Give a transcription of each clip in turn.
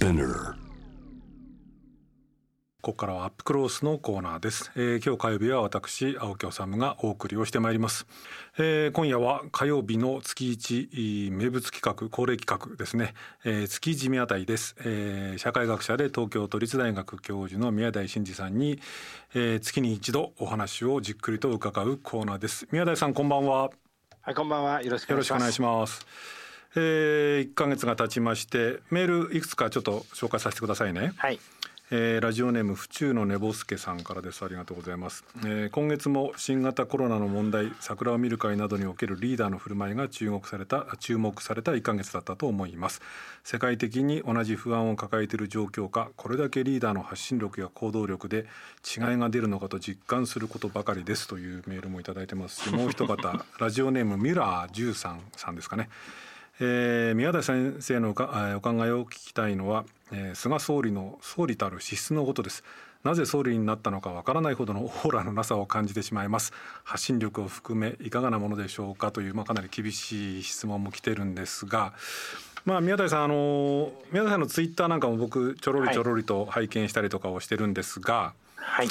Spinner ここからはアップクロースのコーナーです、えー今日火曜日は私青木治がお送りをしてまいります、えー今夜は火曜日の月一えー名物企画恒例企画ですね、えー月地宮台です、えー社会学者で東京都立大学教授の宮台真司さんに、えー月に一度お話をじっくりと伺うコーナーです。宮台さんこんばんは。はい、こんばんは。よろしくお願いします。えー、1ヶ月が経ちましてメールいくつかちょっと紹介させてくださいね。はい。えーラジオネーム府中の寝ぼすけさんからです。ありがとうございます、えー今月も新型コロナの問題桜を見る会などにおけるリーダーの振る舞いが注目された注目された1ヶ月だったと思います。世界的に同じ不安を抱えている状況下これだけリーダーの発信力や行動力で違いが出るのかと実感することばかりですというメールもいただいてますしもう一方 ラジオネームミュラー13さんですかねえー宮台先生のおかえーお考えを聞きたいのは、えー菅総理の総理たる資質のことです。なぜ総理になったのかわからないほどのオーラのなさを感じてしまいます。発信力を含めいかがなものでしょうか？という、まあ、かなり厳しい質問も来てるんですがまあ宮台さんあの宮台さんのツイッターなんかも僕ちょろりちょろりと拝見したりとかをしてるんですが、はい。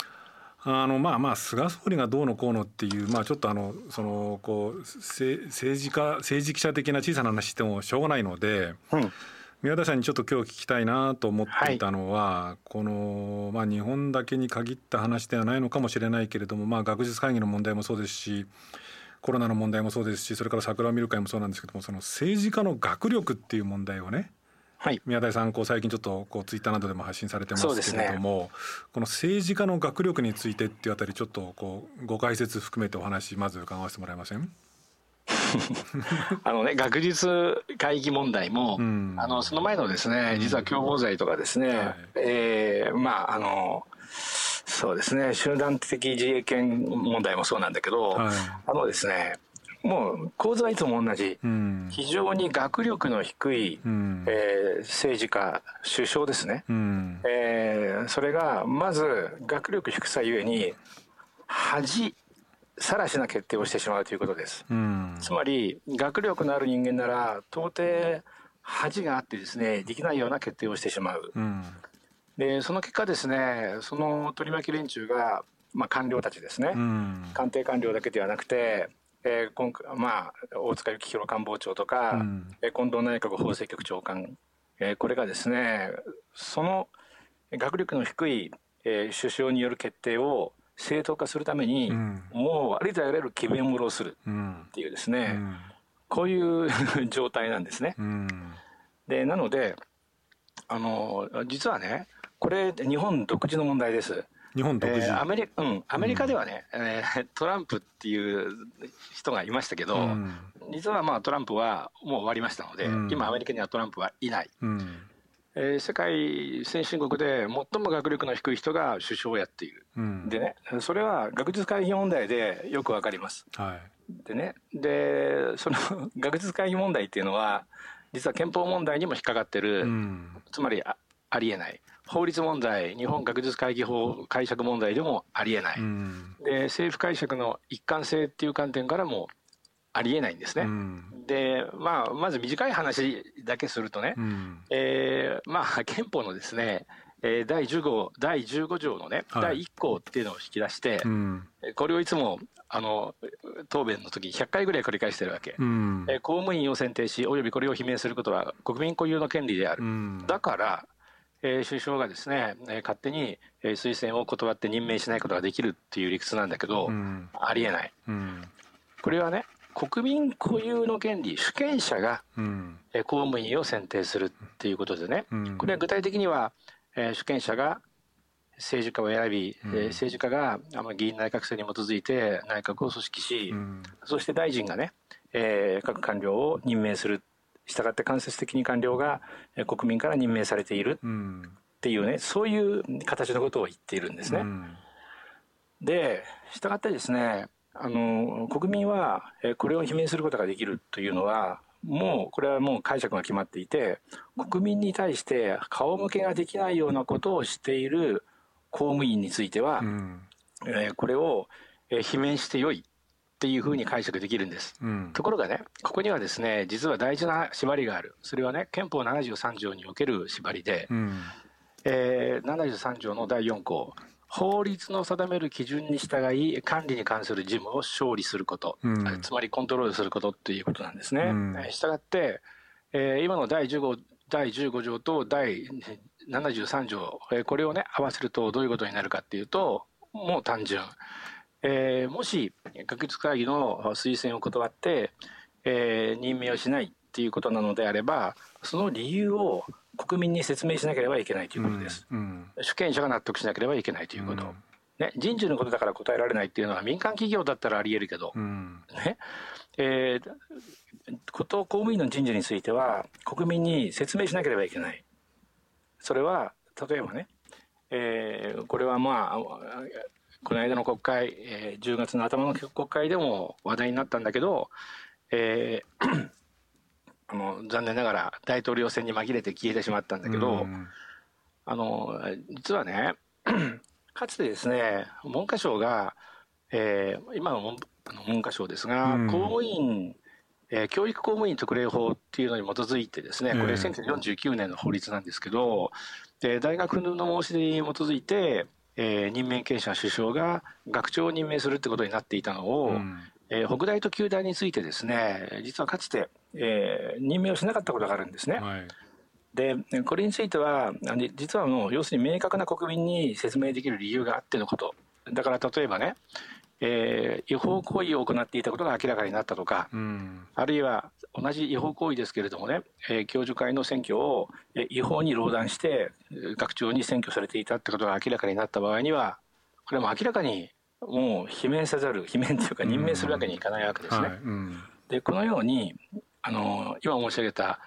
あのまあまあ菅総理がどうのこうのっていうまあちょっとあのそのこうせ政治家政治記者的な小さな話してもしょうがないのでうん。宮田さんにちょっと今日聞きたいなと思っていたのは、このまあ日本だけに限った話ではないのかもしれないけれどもまあ学術会議の問題もそうですしコロナの問題もそうですしそれから桜を見る会もそうなんですけどもその政治家の学力っていう問題をねはい。宮台さんこう最近ちょっとこうツイッターなどでも発信されてますけれども、この政治家の学力についてっていうあたりちょっとこうご解説含めてお話まず伺わせてもらえません？あのね、学術会議問題も、うん。あの、その前のですね、実は共謀罪とかですね、はい。えーまあ、あの、そうですね、集団的自衛権問題もそうなんだけど、はい。あのですね、もう構図はいつも同じ、うん。非常に学力の低い、うん。えー政治家、首相ですね。うん。えーそれがまず学力低さゆえに恥さらしな決定をしてしまうということです。うん。つまり学力のある人間なら到底恥があってですねできないような決定をしてしまう。うん。でその結果ですねその取り巻き連中が、まあ、官僚たちですね、うん。官邸官僚だけではなくて、えー今回まあ、大塚幸弘官房長とか、うん。えー近藤内閣法制局長官、えーこれがですねその学力の低い、えー首相による決定を正当化するために、うん。もうありとあらゆる詭弁をするうんっていうですね、うん。こういう状態なんですね。うん。でなのであの実はねこれ日本独自の問題です。日本独自、えーアメリうん、アメリカではね、えー トランプっていう人がいましたけど、うん。実はまあトランプはもう終わりましたので、うん。今アメリカにはトランプはいない、うん。えー世界先進国で最も学力の低い人が首相をやっている。うん。でねそれは学術会議問題でよくわかります。はい。でねでその 学術会議問題っていうのは実は憲法問題にも引っかかってる、うん。つまりあありえない。法律問題日本学術会議法解釈問題でもありえない、うん。で政府解釈の一貫性っていう観点からもありえないんですね。うん。で、まあ、まず短い話だけするとね、うん。えーまあ、憲法のですね、えー第10号第15条のね、はい。第1項っていうのを引き出して、うん。これをいつもあの答弁の時100回ぐらい繰り返してるわけ、うん。えー公務員を選定しおよびこれを罷免することは国民固有の権利である、うん。だから、えー首相がですね、えー勝手に、えー推薦を断って任命しないことができるっていう理屈なんだけど、うん。ありえない。うん。これはね国民固有の権利主権者がうん。えー公務員を選定するっていうことでね、うん。これは具体的には、えー主権者が政治家を選び、うん。えー政治家が議員内閣制に基づいて内閣を組織し、うん。そして大臣がね、えー各官僚を任命するしたがって間接的に官僚がえー国民から任命されているうん。っていうねそういう形のことを言っているんですね。うん。でしたがってですねあの国民はえーこれを罷免することができるというのはもうこれはもう解釈が決まっていて国民に対して顔向けができないようなことをしている公務員については、うん。えーこれをえー罷免してよいっていうふうに解釈できるんです、うん、ところがねここにはですね実は大事な縛りがある。それはね憲法73条における縛りで、うん、えー、73条の第4項法律の定める基準に従い管理に関する事務を勝利すること、うん、つまりコントロールすることっていうことなんですね。うん、したがって、えー、今の第15第15条と第73条、えー、これをね合わせるとどういうことになるかっていうともう単純、えー、もし学術会議の推薦を断って、えー、任命をしないっていうことなのであればその理由を国民に説明しなければいけないということです、うんうん、主権者が納得しなければいけないということ、うん、ね、人事のことだから答えられないっていうのは民間企業だったらありえるけど、ね。えー、こと公務員の人事については国民に説明しなければいけない。それは例えばね、えー、これはまあこの間の国会、えー、10月の頭の国会でも話題になったんだけど、えーあの残念ながら大統領選に紛れて消えてしまったんだけど、あの実はねかつてですね文科省が、えー、今の文文科省ですが、公務員えー、教育公務員特例法っていうのに基づいてですね、これ1949年の法律なんですけど、で大学の申し出に基づいて、えー、任命権者首相が学長を任命するってことになっていたのを、うん、えー、北大と旧大についてですね実はかつて、えー、任命をしなかったことがあるんですね。はい、でこれについては実はもう要するに明確な国民に説明できる理由があってのこと。だから例えばね、えー、違法行為を行っていたことが明らかになったとか、うん、あるいは同じ違法行為ですけれどもね、えー、教授会の選挙を違法に漏断して学長に選挙されていたってことが明らかになった場合にはこれも明らかにもう罷免せざる罷免というか任命するわけにいかないわけですね。でこのようにあの今申し上げた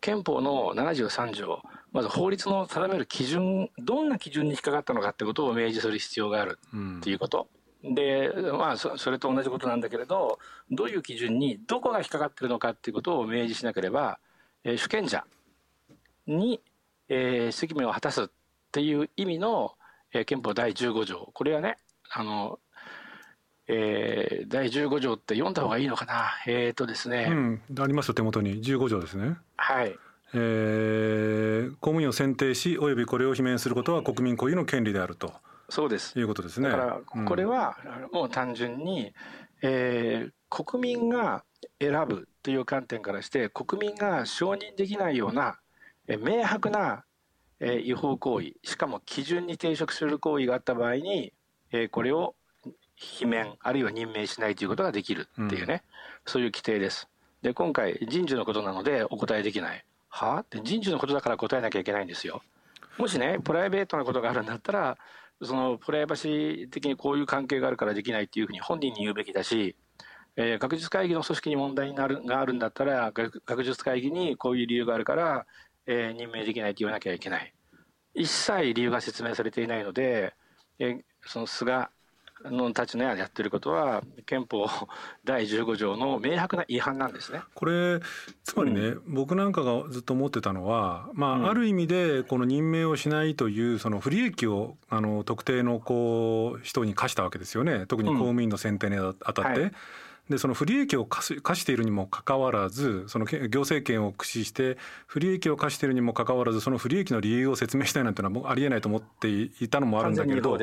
憲法の73条まず法律の定める基準どんな基準に引っかかったのかってことを明示する必要があるっていうこと。うん、でまあそれと同じことなんだけれどどういう基準にどこが引っかかってるのかっていうことを明示しなければ、えー、主権者に、えー、責務を果たすっていう意味の、えー、憲法第15条。これはねあの、えー、第15条って読んだ方がいいのかな。えっ、ー、とですね、うん、ありますよ手元に。15条ですね。はい。えー、公務員を選定しおよびこれを罷免することは国民固有の権利であるとそうですいうことですねだからこれはもう単純に、えー、国民が選ぶという観点からして国民が承認できないような、えー、明白な、えー、違法行為しかも基準に抵触する行為があった場合にえー、これを罷免あるいは任命しないということができるっていうね、うん、そういう規定です。で今回人事のことなのでお答えできない。は？あって人事のことだから答えなきゃいけないんですよ。もしねプライベートなことがあるんだったらそのプライバシー的にこういう関係があるからできないっていうふうに本人に言うべきだし、えー、学術会議の組織に問題になるがあるんだったら学術会議にこういう理由があるから、えー、任命できないって言わなきゃいけない。一切理由が説明されていないので、えー、その菅のたちのやってることは憲法第15条の明白な違反なんですね。これつまりね、うん、僕なんかがずっと思ってたのは、まあ、うん、ある意味でこの任命をしないというその不利益をあの特定のこう人に課したわけですよね。特に公務員の選定にあたって。うんはいでその不利益を課しているにもかかわらずその行政権を駆使して不利益を課しているにもかかわらずその不利益の理由を説明したいなんていうのはありえないと思っていたのもあるんだけれど、はい、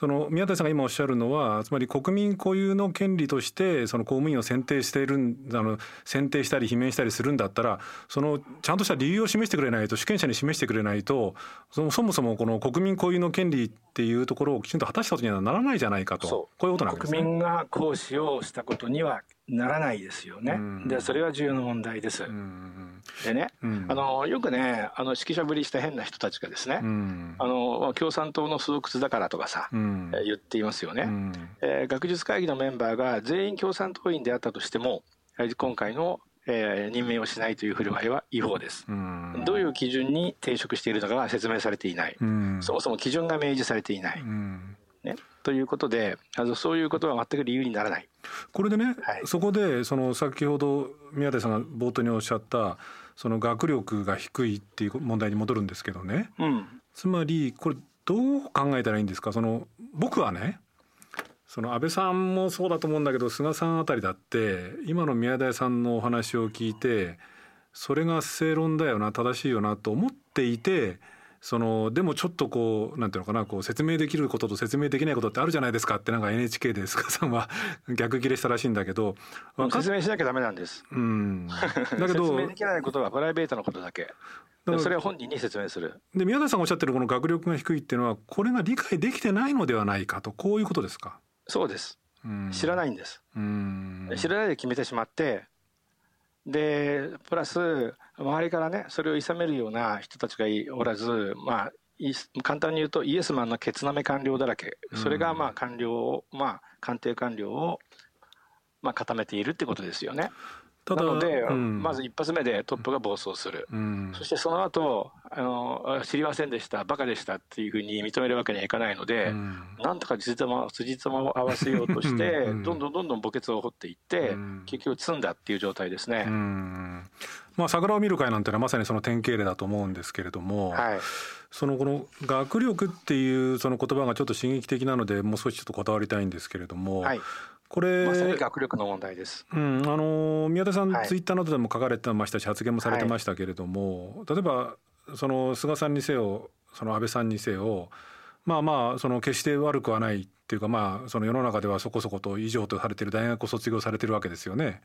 その宮台さんが今おっしゃるのはつまり国民固有の権利としてその公務員を選定しているあの選定したり罷免したりするんだったらそのちゃんとした理由を示してくれないと主権者に示してくれないとそもそもこの国民固有の権利っていうところをきちんと果たしたことにはならないじゃないかと。こういうことなんですね。国民が行使をしたことにはならないですよね。でそれは重要な問題です。でね、あのよくねあの指揮者ぶりした変な人たちがですね、あの共産党の巣窟だからとかさ、え言っていますよね、えー、学術会議のメンバーが全員共産党員であったとしても今回のえー、任命をしないという振る舞いは違法です。どういう基準に抵触しているのかが説明されていない。そもそも基準が明示されていない。ね、ということであのそういうことは全く理由にならない。これでね、はい、そこでその先ほど宮台さんが冒頭におっしゃったその学力が低いっていう問題に戻るんですけどね、うん、つまりこれどう考えたらいいんですか？その僕はねその安倍さんもそうだと思うんだけど菅さんあたりだって今の宮台さんのお話を聞いてそれが正論だよな正しいよなと思っていてそのでもちょっとこうなんていうのかなこう説明できることと説明できないことってあるじゃないですかってなんか NHK で菅さんは逆ギレしたらしいんだけど説明しなきゃダメなんです。うん、だけど説明できないことはプライベートのことだけ。それは本人に説明する。で宮台さんがおっしゃってるこの学力が低いっていうのはこれが理解できてないのではないかとこういうことですか？そうです。知らないんです。知らないで決めてしまってでプラス周りからねそれを諌めるような人たちがおらずまあ簡単に言うとイエスマンのケツナメ官僚だらけそれがまあ官僚をまあ官邸官僚をまあ固めているってことですよね。なので、うん、まず一発目でトップが暴走する、うん、そしてその後あの知りませんでしたバカでしたっていうふうに認めるわけにはいかないので、うん、なんとか辻褄辻褄を合わせようとしてどんどんどんどん墓穴を掘っていって、結局積んだっていう状態ですね。まあ、桜を見る会なんてのはまさにその典型例だと思うんですけれども、はい、そのこの学力っていうその言葉がちょっと刺激的なのでもう少しちょっとこだわりたいんですけれども、はい、これまさに学力の問題です、うん、あの宮田さん、はい、ツイッターなどでも書かれてましたし発言もされてましたけれども、はい、例えばその菅さんにせよその安倍さんにせよまあまあその決して悪くはないっていうかまあその世の中ではそこそこと以上とされてる大学を卒業されてるわけですよね。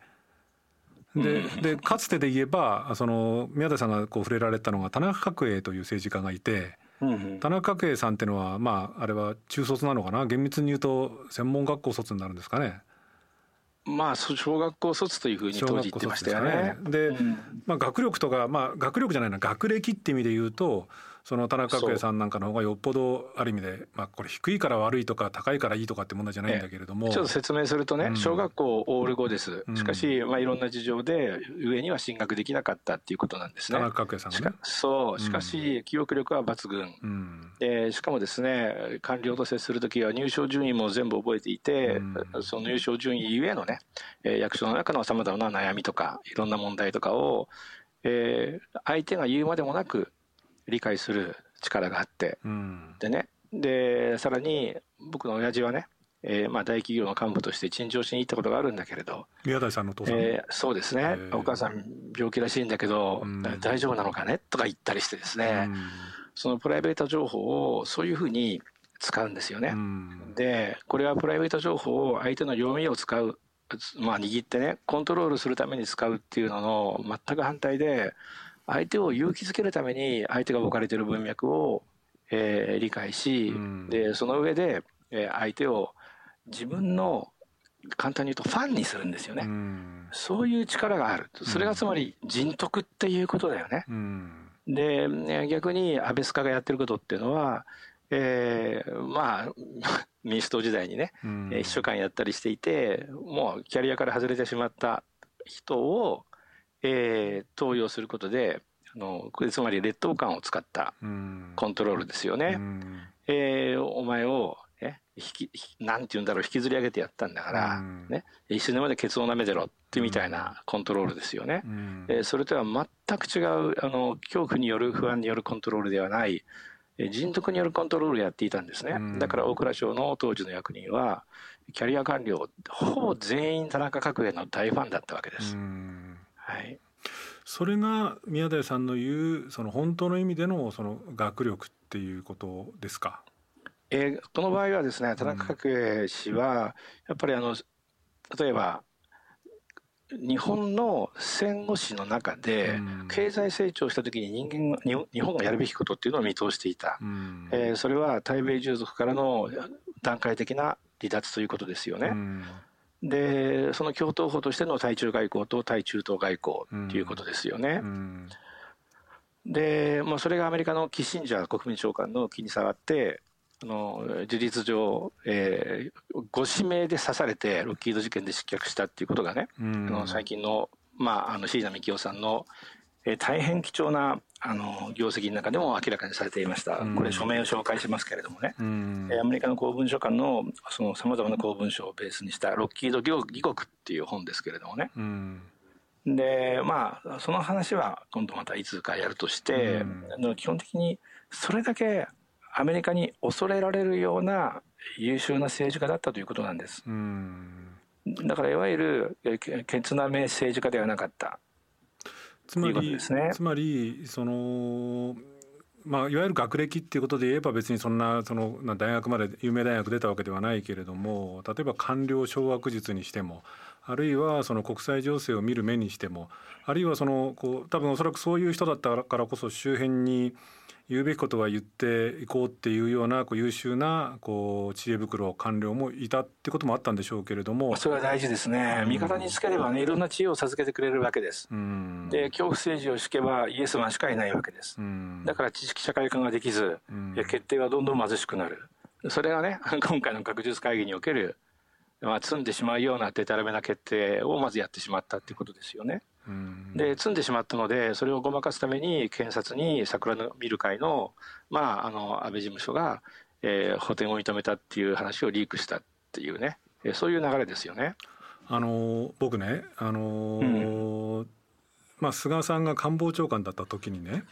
ででかつてで言えばその宮田さんがこう触れられたのが田中角栄という政治家がいて。田中角栄さんっていうのはまああれは中卒なのかな？厳密に言うと専門学校卒になるんですかね。まあ小学校卒というふうに当時言ってましたよね。で、うん、まあ学力とかまあ学力じゃないな学歴って意味で言うとその田中角栄さんなんかの方がよっぽどある意味で、まあ、これ低いから悪いとか高いからいいとかって問題じゃないんだけれども、ちょっと説明するとね、小学校オール5です、しかし、まあ、いろんな事情で上には進学できなかったっていうことなんですね。田中角栄さんがね。そう。しかし記憶力は抜群、うん、でしかもですね官僚と接する時は入賞順位も全部覚えていて、うん、その入賞順位ゆえのね役所の中のさまざまな悩みとかいろんな問題とかを、えー、相手が言うまでもなく理解する力があって、うん、でね。でさらに僕の親父はね、えー、まあ大企業の幹部として陳情しに行ったことがあるんだけれど。宮台さんのお父さん、えー、そうですね。お母さん病気らしいんだけど、うん、大丈夫なのかね？とか言ったりしてですね、うん、そのプライベート情報をそういうふうに使うんですよね。でこれはプライベート情報を相手の弱みを使うまあ握ってねコントロールするために使うっていうのの全く反対で相手を勇気づけるために相手が置かれている文脈を、えー、理解し、うん、でその上で、えー、相手を自分の簡単に言うとファンにするんですよね、うん、そういう力がある。それがつまり人徳っていうことだよね、うん、で逆に安倍塚がやってることっていうのはえー、まあ民主党時代にね、うん、秘書官やったりしていてもうキャリアから外れてしまった人をえー、投与することであのつまり劣等感を使ったコントロールですよね。えー、お前をえ引きなんて言うんだろう引きずり上げてやったんだから、ね、一緒にまでケツを舐めてろってみたいなコントロールですよね。えー、それとは全く違うあの恐怖による不安によるコントロールではない人徳によるコントロールをやっていたんですね。だから大蔵省の当時の役人はキャリア官僚ほぼ全員田中角栄の大ファンだったわけです。はい、それが宮台さんの言うその本当の意味でのその学力っていうことですか？えー、この場合はですね田中角栄氏はやっぱりあの例えば日本の戦後史の中で経済成長した時に人間日本がやるべきことっていうのを見通していた、うん、えー、それは対米従属からの段階的な離脱ということですよね。うんでその共闘法としての対中外交と対中東外交ということですよね。うんうん、で、まあ、それがアメリカのキッシンジャー国民長官の気に障ってあの事実上、えー、ご指名で刺されてロッキード事件で失脚したっていうことがね、うん、あの最近の,、まあ、あの椎名幹夫さんの、えー、大変貴重なあの業績の中でも明らかにされていました、これ、署名を紹介しますけれどもね、うん、アメリカの公文書館のさまざまな公文書をベースにしたロッキード義国っていう本ですけれどもね、うん、でまあその話は今度またいつかやるとして、うん、基本的にそれだけアメリカに恐れられるような優秀な政治家だったということなんです。だからいわゆるケツなめ政治家ではなかった。つまり、ね、つまりそのまあ、いわゆる学歴っていうことで言えば別にそんなその大学まで有名大学出たわけではないけれども例えば官僚掌握術にしてもあるいはその国際情勢を見る目にしてもあるいはそのこう多分おそらくそういう人だったからこそ周辺に言うべきことは言っていこうっていうようなこう優秀なこう知恵袋官僚もいたってこともあったんでしょうけれども。それは大事ですね、味方につければねいろんな知恵を授けてくれるわけです、うん、で恐怖政治を敷けばイエスマンしかいないわけです、うん、だから知識社会化ができず、うん、決定はどんどん貧しくなる。それがね 今回の学術会議におけるまあ、積んでしまうようなでたらめな決定をまずやってしまったっていうことですよね。で積んでしまったのでそれをごまかすために検察に桜の見る会の,、まあ、あの安倍事務所が、えー、補填を認めたっていう話をリークしたっていうね、えー、そういう流れですよね。あの僕ね、あのーうん、まあ、菅さんが官房長官だった時にね、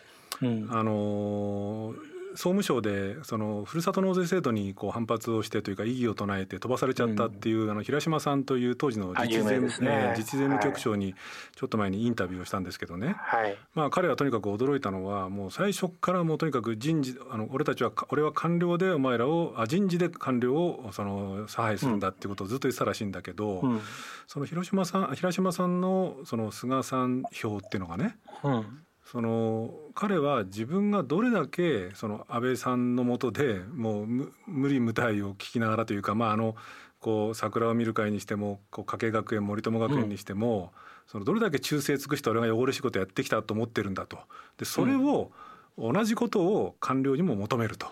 うん、あのー総務省でそのふるさと納税制度にこう反発をしてというか異議を唱えて飛ばされちゃったっていう、あの平島さんという当時の自治税務,、ね、自治税務局長にちょっと前にインタビューをしたんですけどね、はい、まあ、彼はとにかく驚いたのはもう最初からもうとにかく人事あの俺たちは俺は官僚でお前らをあ人事で官僚をその差配するんだっていうことをずっと言ってたらしいんだけど、うん、その広島さん平島さんのその菅さん票っていうのがね、うんその彼は自分がどれだけその安倍さんのもとでもう無理無体を聞きながらというかまああのこう桜を見る会にしてもこう加計学園森友学園にしても、うん、そのどれだけ忠誠尽くして俺が汚れ仕事やってきたと思ってるんだとでそれを同じことを官僚にも求めると。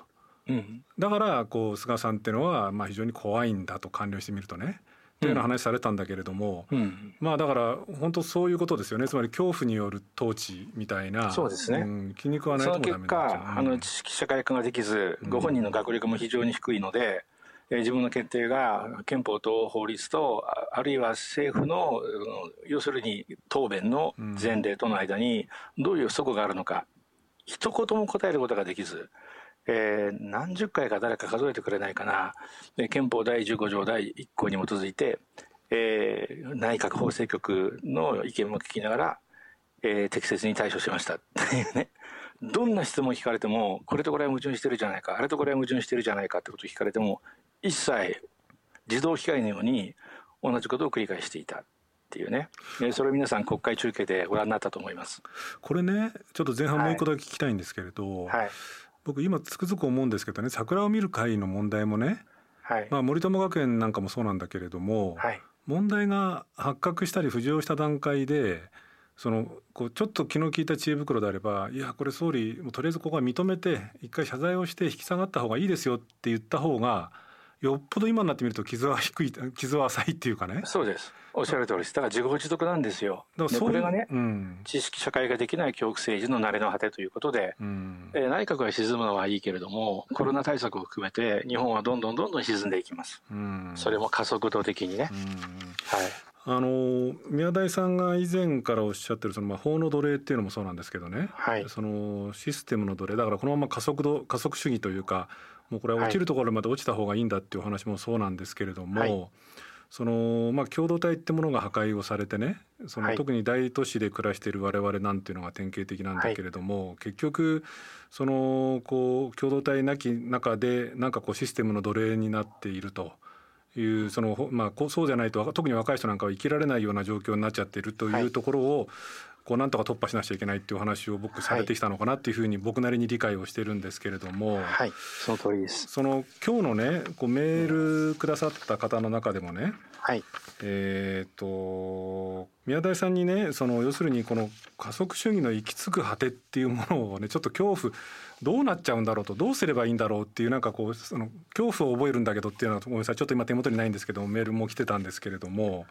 うん、だからこう菅さんっていうのはまあ非常に怖いんだと官僚してみるとね。というような話されたんだけれども、うん、まあだから本当そういうことですよね。つまり恐怖による統治みたいなそうですね、うん、気に食わないともダメその結果、あの知識社会化ができずご本人の学歴も非常に低いので、え自分の決定が憲法と法律とあるいは政府の要するに答弁の前例との間にどういう齟齬があるのか一言も答えることができずえー、何十回か誰か数えてくれないかな、憲法第15条第1項に基づいて、えー、内閣法制局の意見も聞きながら、えー、適切に対処しました。っていうね。どんな質問聞かれても、これとこれは矛盾してるじゃないか、あれとこれは矛盾してるじゃないか。ってことを聞かれても、一切自動機械のように同じことを繰り返していた。っていうね、それを皆さん国会中継でご覧になったと思います。これね、ちょっと前半もう一個だけ聞きたいんですけれど、はい、僕今つくづく思うんですけどね桜を見る会の問題もね、はい、まあ、森友学園なんかもそうなんだけれども、はい、問題が発覚したり浮上した段階でそのこうちょっと気の利いた知恵袋であればいやこれ総理もとりあえずここは認めて一回謝罪をして引き下がった方がいいですよって言った方がよっぽど今になってみると傷は低い傷は浅いっていうかね。そうですおっしゃる通りです。だから自業自得なんですよ。だからこれがね、うん、知識社会ができない教育政治の慣れの果てということで、うん、えー、内閣が沈むのはいいけれどもコロナ対策を含めて日本はどんどんどんどん沈んでいきます、うん、それも加速度的にね、はい。あの宮台さんが以前からおっしゃってるそのまあ法の奴隷っていうのもそうなんですけどね、はい、そのシステムの奴隷。だからこのまま加速度加速主義というかもうこれは落ちるところまで落ちた方がいいんだっていう話もそうなんですけれども、はい、そのまあ共同体ってものが破壊をされてねその特に大都市で暮らしている我々なんていうのが典型的なんだけれども、はい、結局そのこう共同体なき中でなんかこうシステムの奴隷になっていると。いうそのまあそうじゃないと特に若い人なんかは生きられないような状況になっちゃっているというところを、こうなんとか突破しなくちゃいけないっていう話を僕されてきたのかなっていうふうに僕なりに理解をしてるんですけれども、はい、その通りです。その今日のねこうメールくださった方の中でもね、はい、えっ、と宮台さんにねその要するにこの加速主義の行き着く果てっていうものをねちょっと恐怖どうなっちゃうんだろうとどうすればいいんだろうっていうなんかこうその恐怖を覚えるんだけどっていうのはごめんなさいちょっと今手元にないんですけどメールも来てたんですけれども。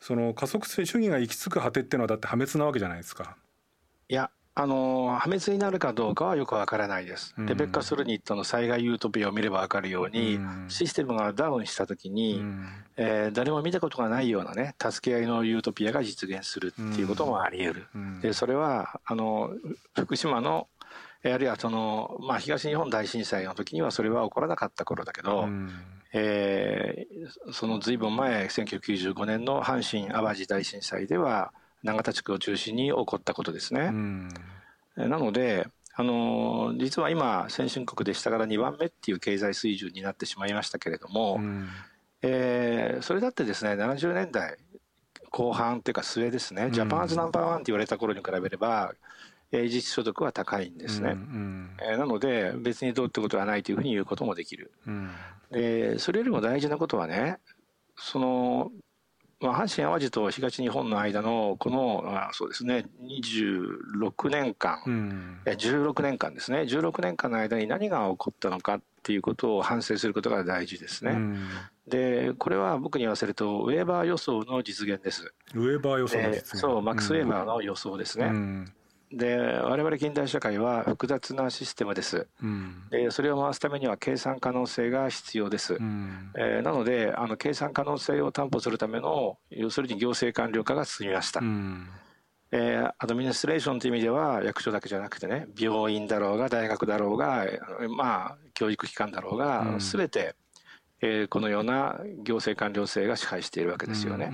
その加速主義が行き着く果てっていうのはだって破滅なわけじゃないですか。いやあの破滅になるかどうかはよくわからないです。レベッカ・スルニットの災害ユートピアを見ればわかるように、システムがダウンした時に、えー、誰も見たことがないようなね助け合いのユートピアが実現するっていうこともあり得る。でそれはあの福島のあるいはその、まあ、東日本大震災の時にはそれは起こらなかった頃だけど、うん、えー、そのずいぶん前1995年の阪神・淡路大震災では永田地区を中心に起こったことですね。うん、なのであの実は今先進国でしたから2番目っていう経済水準になってしまいましたけれども、うん、えー、それだってですね70年代後半というか末ですね、ジャパンズナンバーワンって言われた頃に比べれば実所得は高いんですね、えー、なので別にどうってことはないというふうに言うこともできる、うん、でそれよりも大事なことはねその、まあ、阪神・淡路と東日本の間のこのあそうですね26年間、うん、16年間ですね。16年間の間に何が起こったのかっていうことを反省することが大事ですね、うん、でこれは僕に言わせるとウェーバー予想の実現です。ウェーバー予想そうマックス・ウェーバーの予想ですね、うんで我々近代社会は複雑なシステムです、うん、でそれを回すためには計算可能性が必要です、うん、えー、なのであの計算可能性を担保するための要するに行政官僚化が進みました、うん、えー、アドミニストレーションという意味では役所だけじゃなくてね病院だろうが大学だろうがまあ教育機関だろうが、うん、全て、えー、このような行政官僚制が支配しているわけですよね、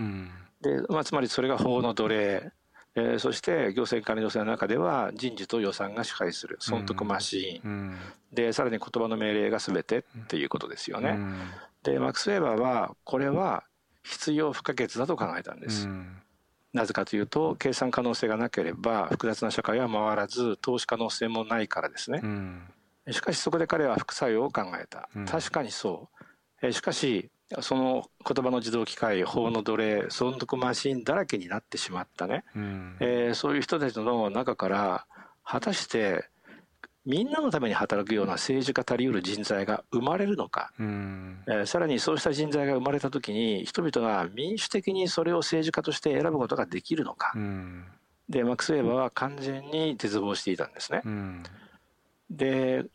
でまあ、つまりそれが法の奴隷えー、そして行政管理女性の中では人事と予算が支配する損得マシーン、うん、でさらに言葉の命令が全てっていうことですよね。うん、でマックス・ウェーバーはこれは必要不可欠だと考えたんです。うん、なぜかというと計算可能性がなければ複雑な社会は回らず投資可能性もないからですね。しかしそこで彼は副作用を考えた。確かにそう。えしかしその言葉の自動機械法の奴隷損得マシンだらけになってしまったね、うん、えー、そういう人たちの中から果たしてみんなのために働くような政治家たりうる人材が生まれるのか、うん、えー、さらにそうした人材が生まれた時に人々が民主的にそれを政治家として選ぶことができるのか、うん、でマックス・ウェーバーは完全に絶望していたんですね。うん、で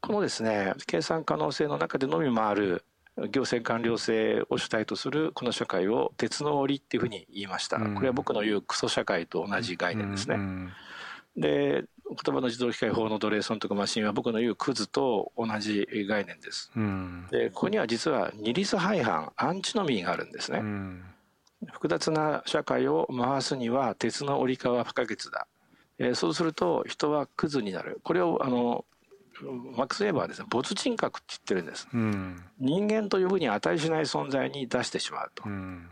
このですね計算可能性の中でのみ回る行政官僚制を主体とするこの社会を鉄の檻っていうふうに言いました、これは僕の言うクソ社会と同じ概念ですね。で言葉の自動機械法の奴隷損得マシンは僕の言うクズと同じ概念です。でここには実は二律背反アンチノミーがあるんですね。複雑な社会を回すには鉄の折りは不可欠だ。えそうすると人はクズになる。これをあのマックス・ウェーバーはですね没人格って言ってるんです、うん、人間というふうに値しない存在に出してしまうと、うん、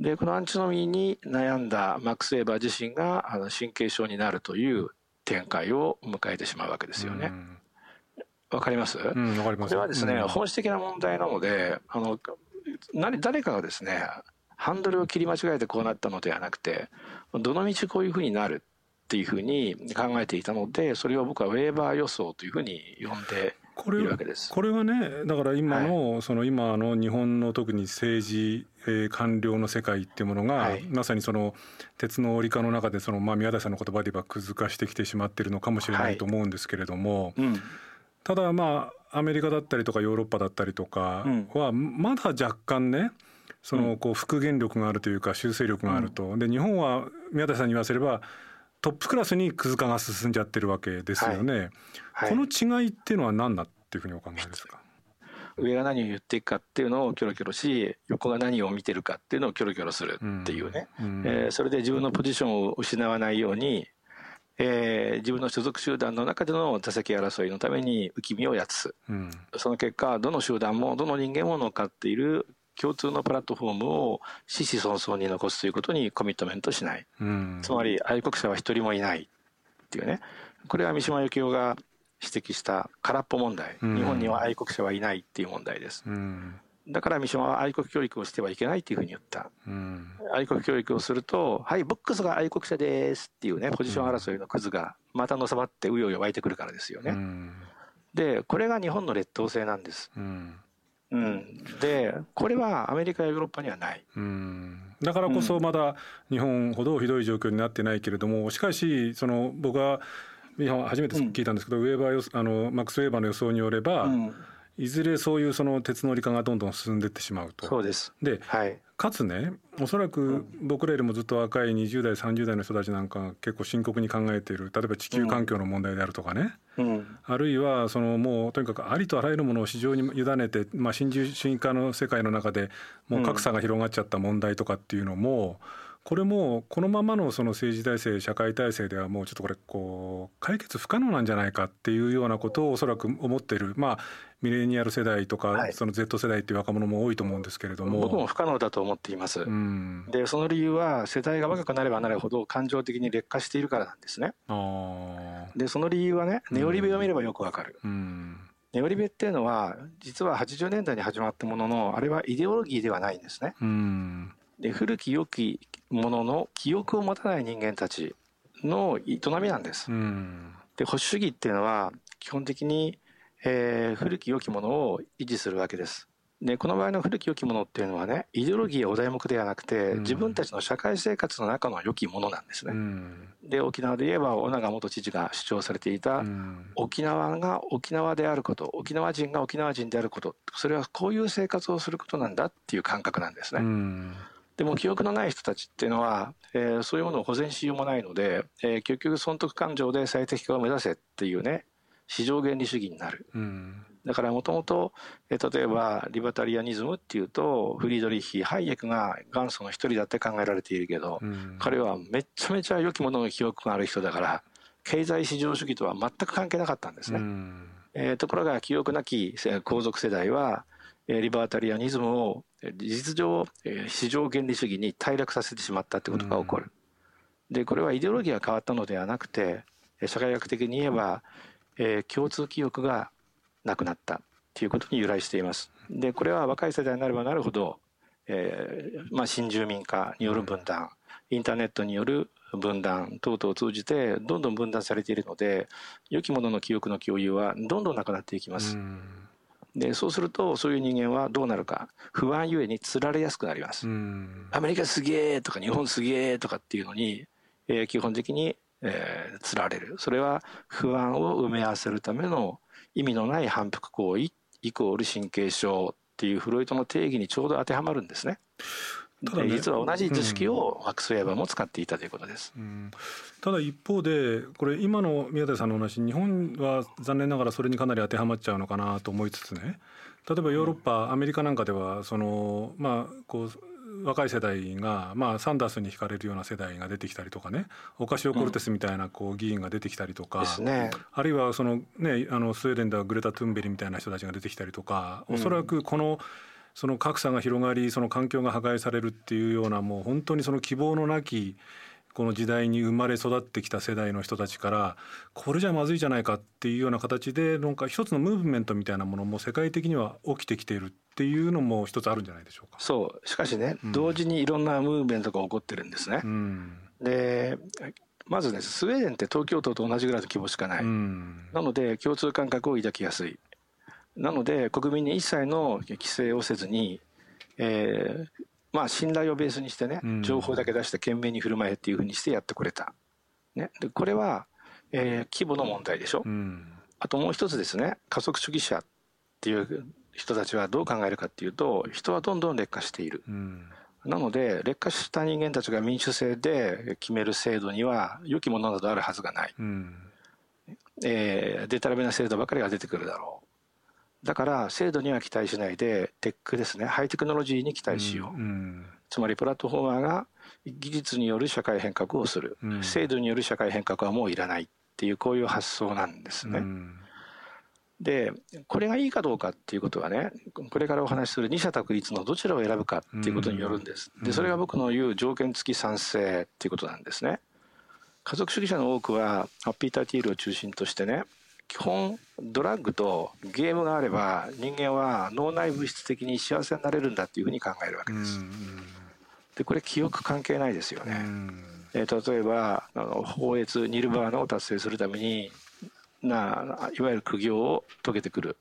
でこのアンチノミーに悩んだマックス・ウェーバー自身があの神経症になるという展開を迎えてしまうわけですよね。わ、うん、かります、うん、かります。これはですね、本質的な問題なのであの何誰かがですねハンドルを切り間違えてこうなったのではなくてどのみちこういうふうになるっていうふうに考えていたのでそれを僕はウェーバー予想というふうに呼んでいるわけです。これはねだから今の、はい、その今の日本の特に政治、えー、官僚の世界っていうものが、はい、まさにその鉄の折り化の中でその、まあ、宮台さんの言葉で言えばくず化してきてしまっているのかもしれないと思うんですけれども、はいうん、ただまあアメリカだったりとかヨーロッパだったりとかはまだ若干ねそのこう復元力があるというか修正力があると、で日本は宮台さんに言わせればトップクラスにクズ化が進んじゃってるわけですよね、はい。はい、この違いっていうのは何だっていうふうにお考えですか？上が何を言っていくかっていうのをキョロキョロし横が何を見てるかっていうのをキョロキョロするっていうね、うん、えー、それで自分のポジションを失わないように、えー、自分の所属集団の中での座席争いのために浮き身をやつ、うん、その結果どの集団もどの人間も乗っかっている共通のプラットフォームを子々孫々に残すということにコミットメントしない、うん、つまり愛国者は一人もいないっていうね。これは三島由紀夫が指摘した空っぽ問題、うん、日本には愛国者はいないっていう問題です、うん、だから三島は愛国教育をしてはいけないっていうふうに言った、愛国教育をすると「はいボックスが愛国者です」っていうねポジション争いのクズがまたのさばってうようよ湧いてくるからですよね、でこれが日本の劣等生なんです、うん、でこれはアメリカやヨーロッパにはない。うん。だからこそまだ日本ほどひどい状況になってないけれどもしかしその僕は初めて聞いたんですけど、うん、ウェーバーあのマックス・ウェーバーの予想によれば、うん、いずれそういうその鉄のり化がどんどん進んでいってしまうと。そうです。で、はい、かつねおそらく僕らよりもずっと若い20代30代の人たちなんかが結構深刻に考えている例えば地球環境の問題であるとかね、うん、あるいはそのもうとにかくありとあらゆるものを市場に委ねて、まあ、新自由主義化の世界の中でもう格差が広がっちゃった問題とかっていうのも、うんこれもこのままのその政治体制社会体制ではもうちょっとこれこう解決不可能なんじゃないかっていうようなことをおそらく思っている。まあミレニアル世代とか、その Z 世代っていう若者も多いと思うんですけれども。僕も不可能だと思っています、うん、でその理由は世代が若くなればなるほど感情的に劣化しているからなんですね。でその理由はねネオリベを見ればよくわかる、うん、ネオリベっていうのは実は80年代に始まったもののあれはイデオロギーではないんですね、うん。で古き良きものの記憶を持たない人間たちの営みなんです。うん、で保守主義っていうのは基本的に、えー、古き良きものを維持するわけです。でこの場合の古き良きものっていうのはねイデオロギーやお題目ではなくて、うん、自分たちの社会生活の中の良きものなんですね。うん、で沖縄で言えば尾長元知事が主張されていた、うん、沖縄が沖縄であること沖縄人が沖縄人であることそれはこういう生活をすることなんだっていう感覚なんですね。でも記憶のない人たちっていうのは、えー、そういうものを保全しようもないので、えー、結局損得感情で最適化を目指せっていうね市場原理主義になる、うん、だからもともと例えばリバタリアニズムっていうとフリードリッヒハイエクが元祖の一人だって考えられているけど、うん、彼はめちゃめちゃ良きものの記憶がある人だから経済市場主義とは全く関係なかったんですね、うん、えー、ところが記憶なき皇族世代はリバータリアニズムを事実上市場原理主義に退落させてしまったということが起こる。でこれはイデオロギーが変わったのではなくて社会学的に言えば、えー、共通記憶がなくなったということに由来しています。でこれは若い世代になればなるほど、えーまあ、新住民化による分断インターネットによる分断等々を通じてどんどん分断されているので良きものの記憶の共有はどんどんなくなっていきます。でそうするとそういう人間はどうなるか不安ゆえにつられやすくなります。アメリカすげえとか日本すげえとかっていうのに、えー、基本的に、えー、つられるそれは不安を埋め合わせるための意味のない反復行為イコール神経症っていうフロイトの定義にちょうど当てはまるんですね。ただね、実は同じ図式をマックス・ウェーバーも使っていたということです、うん、ただ一方でこれ今の宮台さんの話日本は残念ながらそれにかなり当てはまっちゃうのかなと思いつつね。例えばヨーロッパ、うん、アメリカなんかではそのまあこう若い世代が、まあ、サンダースに惹かれるような世代が出てきたりとかね。オカシオ・コルテスみたいなこう議員が出てきたりとか、うんね、あるいはその、ね、あのスウェーデンではグレタ・トゥンベリみたいな人たちが出てきたりとか、おそらくこのその格差が広がりその環境が破壊されるっていうようなもう本当にその希望のなきこの時代に生まれ育ってきた世代の人たちからこれじゃまずいじゃないかっていうような形でなんか一つのムーブメントみたいなものも世界的には起きてきているっていうのも一つあるんじゃないでしょうか。そう。しかしね、うん、同時にいろんなムーブメントが起こってるんですね。うん、でまずねスウェーデンって東京都と同じぐらいの規模しかない、うん、なので共通感覚を抱きやすいなので国民に一切の規制をせずに、えー、まあ信頼をベースにしてね、情報だけ出して懸命に振る舞えっていうふうにしてやってくれた。ね、でこれは、えー、規模の問題でしょ、うん、あともう一つですね。加速主義者っていう人たちはどう考えるかっていうと人はどんどん劣化している。うん。なので劣化した人間たちが民主制で決める制度には良きものなどあるはずがない、うん、えー、デタラメな制度ばかりが出てくるだろうだから制度には期待しないでテックですね。ハイテクノロジーに期待しよう、うんうん、つまりプラットフォーマーが技術による社会変革をする、うん、制度による社会変革はもういらないっていうこういう発想なんですね。でこれがいいかどうかっていうことはねこれからお話しする二者択一のどちらを選ぶかっていうことによるんです。でそれが僕の言う条件付き賛成っていうことなんですね。家族主義者の多くはハッピーターティールを中心としてね基本ドラッグとゲームがあれば人間は脳内物質的に幸せになれるんだっていうふうに考えるわけです。でこれ記憶関係ないですよね。えー、例えばあのニルバーナを達成するためにないわゆる苦行を遂げてくる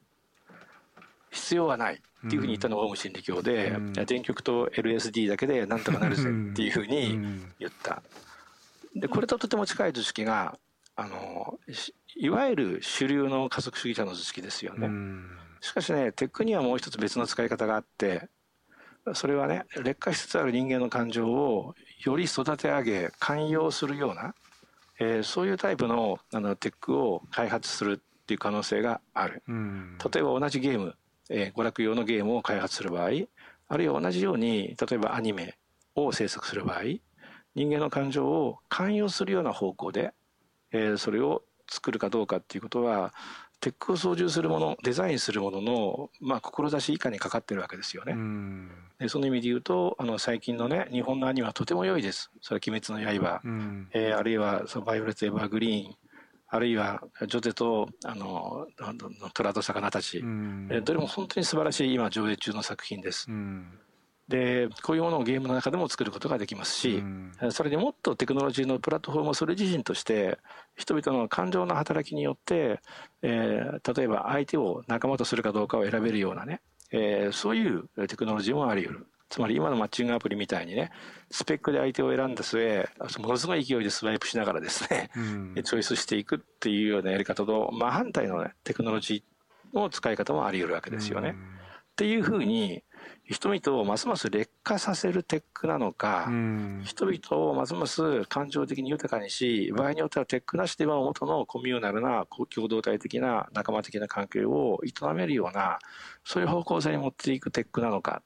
必要はないっていうふうに言ったのがオウム真理教で、うん、電極と LSD だけでなんとかなるぜっていうふうに言った。でこれととても近い図式があのいわゆる主流の加速主義者の図式ですよね。しかしねテックにはもう一つ別の使い方があってそれはね劣化しつつある人間の感情をより育て上げ寛容するような、えー、そういうタイプのあのテックを開発するっていう可能性がある。例えば同じゲーム、えー、娯楽用のゲームを開発する場合あるいは同じように例えばアニメを制作する場合人間の感情を寛容するような方向で、えー、それを作るかどうかっていうことはテックを操縦するものデザインするものの、まあ、志以下にかかってるわけですよね。でその意味で言うとあの最近のね日本のアニメはとても良いです。それは「鬼滅の刃」えー、あるいはその「バイオレット・エヴァーガーデン」あるいはジョゼとあの虎と魚たち、えどれも本当に素晴らしい今上映中の作品です。でこういうものをゲームの中でも作ることができますし、うん、それにもっとテクノロジーのプラットフォームをそれ自身として人々の感情の働きによって、えー、例えば相手を仲間とするかどうかを選べるようなね、えー、そういうテクノロジーもあり得る。つまり今のマッチングアプリみたいにねスペックで相手を選んだ末ものすごい勢いでスワイプしながらですね、うん、チョイスしていくっていうようなやり方と真反対の、ね、テクノロジーの使い方もあり得るわけですよね。うん、っていうふうに人々をますます劣化させるテックなのか、うん、人々をますます感情的に豊かにし場合によってはテックなしでは元のコミューナルな共同体的な仲間的な関係を営めるようなそういう方向性に持っていくテックなのか。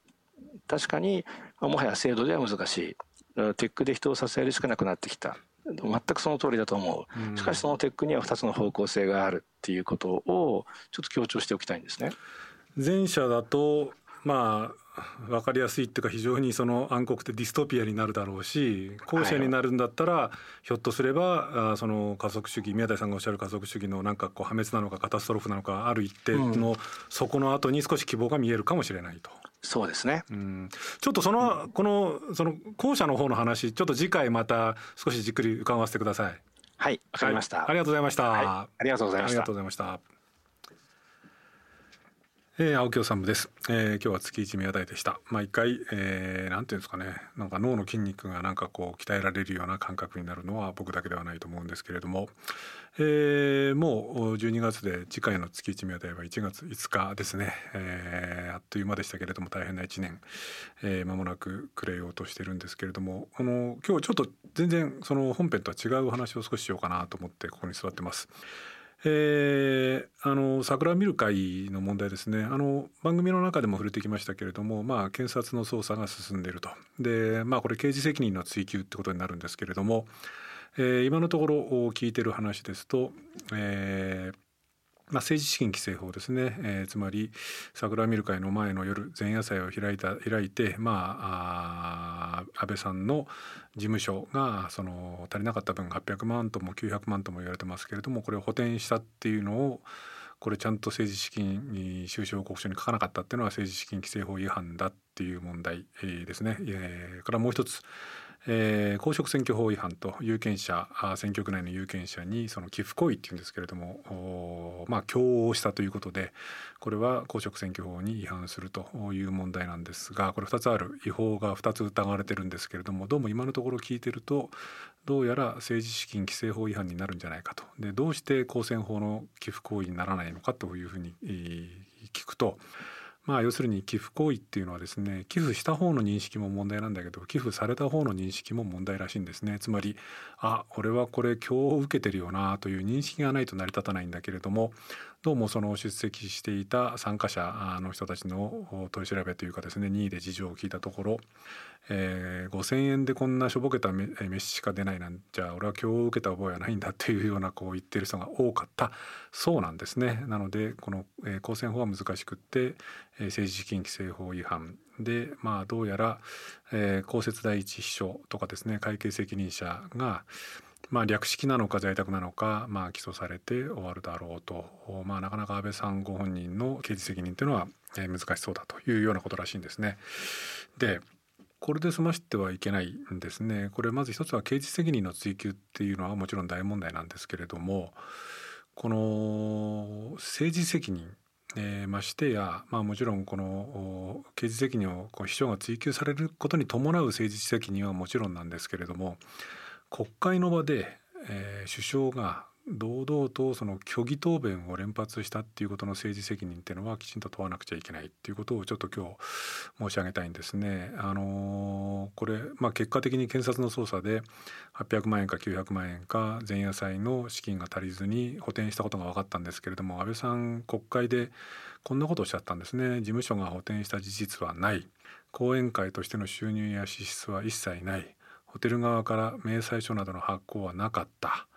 確かにもはや制度では難しい。テックで人を支えるしかなくなってきた。全くその通りだと思う、しかしそのテックには2つの方向性があるっていうことをちょっと強調しておきたいんですね。前者だとまあ分かりやすいっていうか非常にその暗黒ってディストピアになるだろうし後者になるんだったらひょっとすればその加速主義宮台さんがおっしゃる加速主義のなんかこう破滅なのかカタストロフなのかある一定のそこの後に少し希望が見えるかもしれないと。そうですね、うん、ちょっとその、このその後者の方の話ちょっと次回また少しじっくり伺わせてください。はいわかりました、はい、ありがとうございました、はい、ありがとうございました。ありがとうございましたえー、青木治です、えー、今日は月一宮台でした。まあ回、えー、なんていうんですかね。なんか脳の筋肉がなんかこう鍛えられるような感覚になるのは僕だけではないと思うんですけれども、えー、もう12月で次回の月一宮台は1月5日ですね、えー、あっという間でしたけれども大変な1年、えー、間もなく暮れようとしてるんですけれども。この今日ちょっと全然その本編とは違うお話を少ししようかなと思ってここに座ってます。えー、あの桜見る会の問題ですね。あの番組の中でも触れてきましたけれども、まあ、検察の捜査が進んでいると。で、まあ、これ刑事責任の追及ってことになるんですけれども、えー、今のところ聞いてる話ですと、えーまあ、政治資金規正法ですね、えー、つまり桜見る会の前の夜前夜祭を開いた開いて、まあ、あ安倍さんの事務所がその足りなかった分800万とも900万とも言われてますけれどもこれを補填したっていうのをこれちゃんと政治資金に収支報告書に書かなかったっていうのは政治資金規正法違反だっていう問題ですね。えー、からもう一つえー、公職選挙法違反と有権者選挙区内の有権者にその寄付行為っていうんですけれどもまあ共応したということでこれは公職選挙法に違反するという問題なんですがこれ2つある違法が2つ疑われてるんですけれどもどうも今のところ聞いてるとどうやら政治資金規正法違反になるんじゃないかとでどうして公選法の寄付行為にならないのかというふうに聞くと。まあ要するに寄付行為っていうのはですね寄付した方の認識も問題なんだけど寄付された方の認識も問題らしいんですね。つまりあ俺はこれ今日受けてるよなという認識がないと成り立たないんだけれどもどうもその出席していた参加者の人たちの取り調べというかですね任意で事情を聞いたところ、えー、5,000円でこんなしょぼけた飯しか出ないなんじゃあ俺は今日受けた覚えはないんだっていうようなこう言ってる人が多かったそうなんですね。なのでこの、公選法は難しくって、政治資金規正法違反でまあどうやら、えー、公設第一秘書とかですね会計責任者がまあ、略式なのか在宅なのか、まあ、起訴されて終わるだろうと、まあ、なかなか安倍さんご本人の刑事責任というのは難しそうだというようなことらしいんですね。でこれで済ましてはいけないんですね。これまず一つは刑事責任の追及っていうのはもちろん大問題なんですけれどもこの政治責任えー、ましてや、まあ、もちろんこの刑事責任をこう秘書が追及されることに伴う政治責任はもちろんなんですけれども国会の場で、えー、首相が堂々とその虚偽答弁を連発したっていうことの政治責任っていうのはきちんと問わなくちゃいけないっていうことをちょっと今日申し上げたいんですね。あのこれ、まあ、結果的に検察の捜査で800万円か900万円か前夜祭の資金が足りずに補填したことが分かったんですけれども安倍さん国会でこんなことをおっしゃったんですね。事務所が補填した事実はない講演会としての収入や支出は一切ないホテル側から明細書などの発行はなかった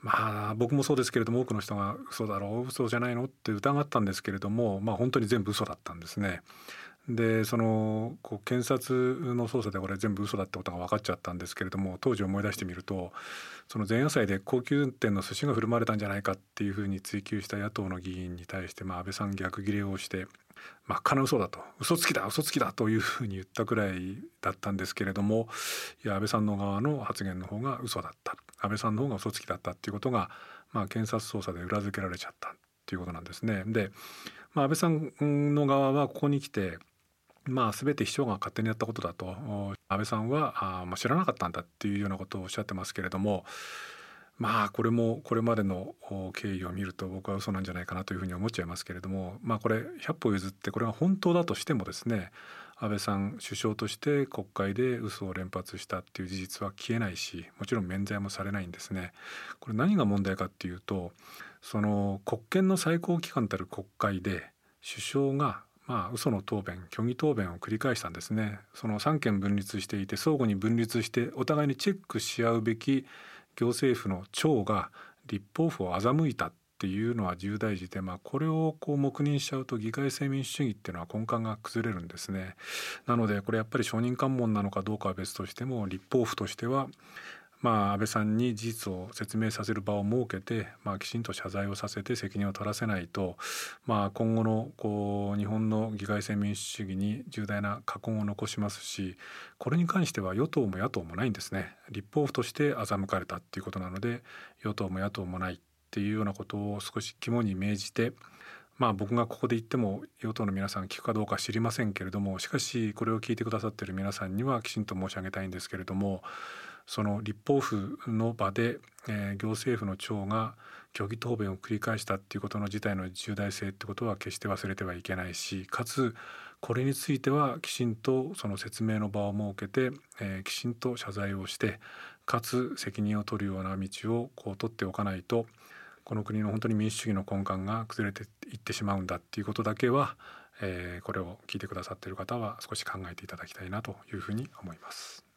まあ僕もそうですけれども多くの人が嘘だろう嘘じゃないのって疑ったんですけれどもまあ本当に全部嘘だったんですね。でそのこう検察の捜査でこれ全部嘘だってことが分かっちゃったんですけれども当時思い出してみるとその前夜祭で高級店の寿司が振る舞われたんじゃないかっていうふうに追及した野党の議員に対して、まあ、安倍さん逆ギレをして真っ赤な嘘だと嘘つきだ嘘つきだというふうに言ったくらいだったんですけれどもいや安倍さんの側の発言の方が嘘だった安倍さんの方が嘘つきだったっていうことが、まあ、検察捜査で裏付けられちゃったっていうことなんですね。で、まあ、安倍さんの側はここに来てまあ、全て秘書が勝手にやったことだと。安倍さんはあ、まあ、知らなかったんだっていうようなことをおっしゃってますけれども。まあこれもこれまでの経緯を見ると僕は嘘なんじゃないかなというふうに思っちゃいますけれども。まあこれ100歩譲ってこれが本当だとしてもですね安倍さん首相として国会で嘘を連発したっていう事実は消えないしもちろん免罪もされないんですね。これ何が問題かっていうとその国権の最高機関たる国会で首相がまあ嘘の答弁虚偽答弁を繰り返したんですねその三権分立していて相互に分立してお互いにチェックし合うべき行政府の長が立法府を欺いたっていうのは重大事で、まあ、これをこう黙認しちゃうと議会制民主主義っていうのは根幹が崩れるんですね。なのでこれやっぱり証人喚問なのかどうかは別としても立法府としてはまあ、安倍さんに事実を説明させる場を設けて、まあ、きちんと謝罪をさせて責任を取らせないと、まあ、今後のこう日本の議会制民主主義に重大な禍根を残しますしこれに関しては与党も野党もないんですね。立法府として欺かれたっていうことなので与党も野党もないっていうようなことを少し肝に銘じてまあ僕がここで言っても与党の皆さん聞くかどうか知りませんけれどもしかしこれを聞いてくださっている皆さんにはきちんと申し上げたいんですけれどもその立法府の場で、えー、行政府の長が虚偽答弁を繰り返したっていうことの事態の重大性ってことは決して忘れてはいけないしかつこれについてはきちんとその説明の場を設けて、えー、きちんと謝罪をしてかつ責任を取るような道をこう取っておかないとこの国の本当に民主主義の根幹が崩れていってしまうんだっていうことだけは、えー、これを聞いてくださっている方は少し考えていただきたいなというふうに思います。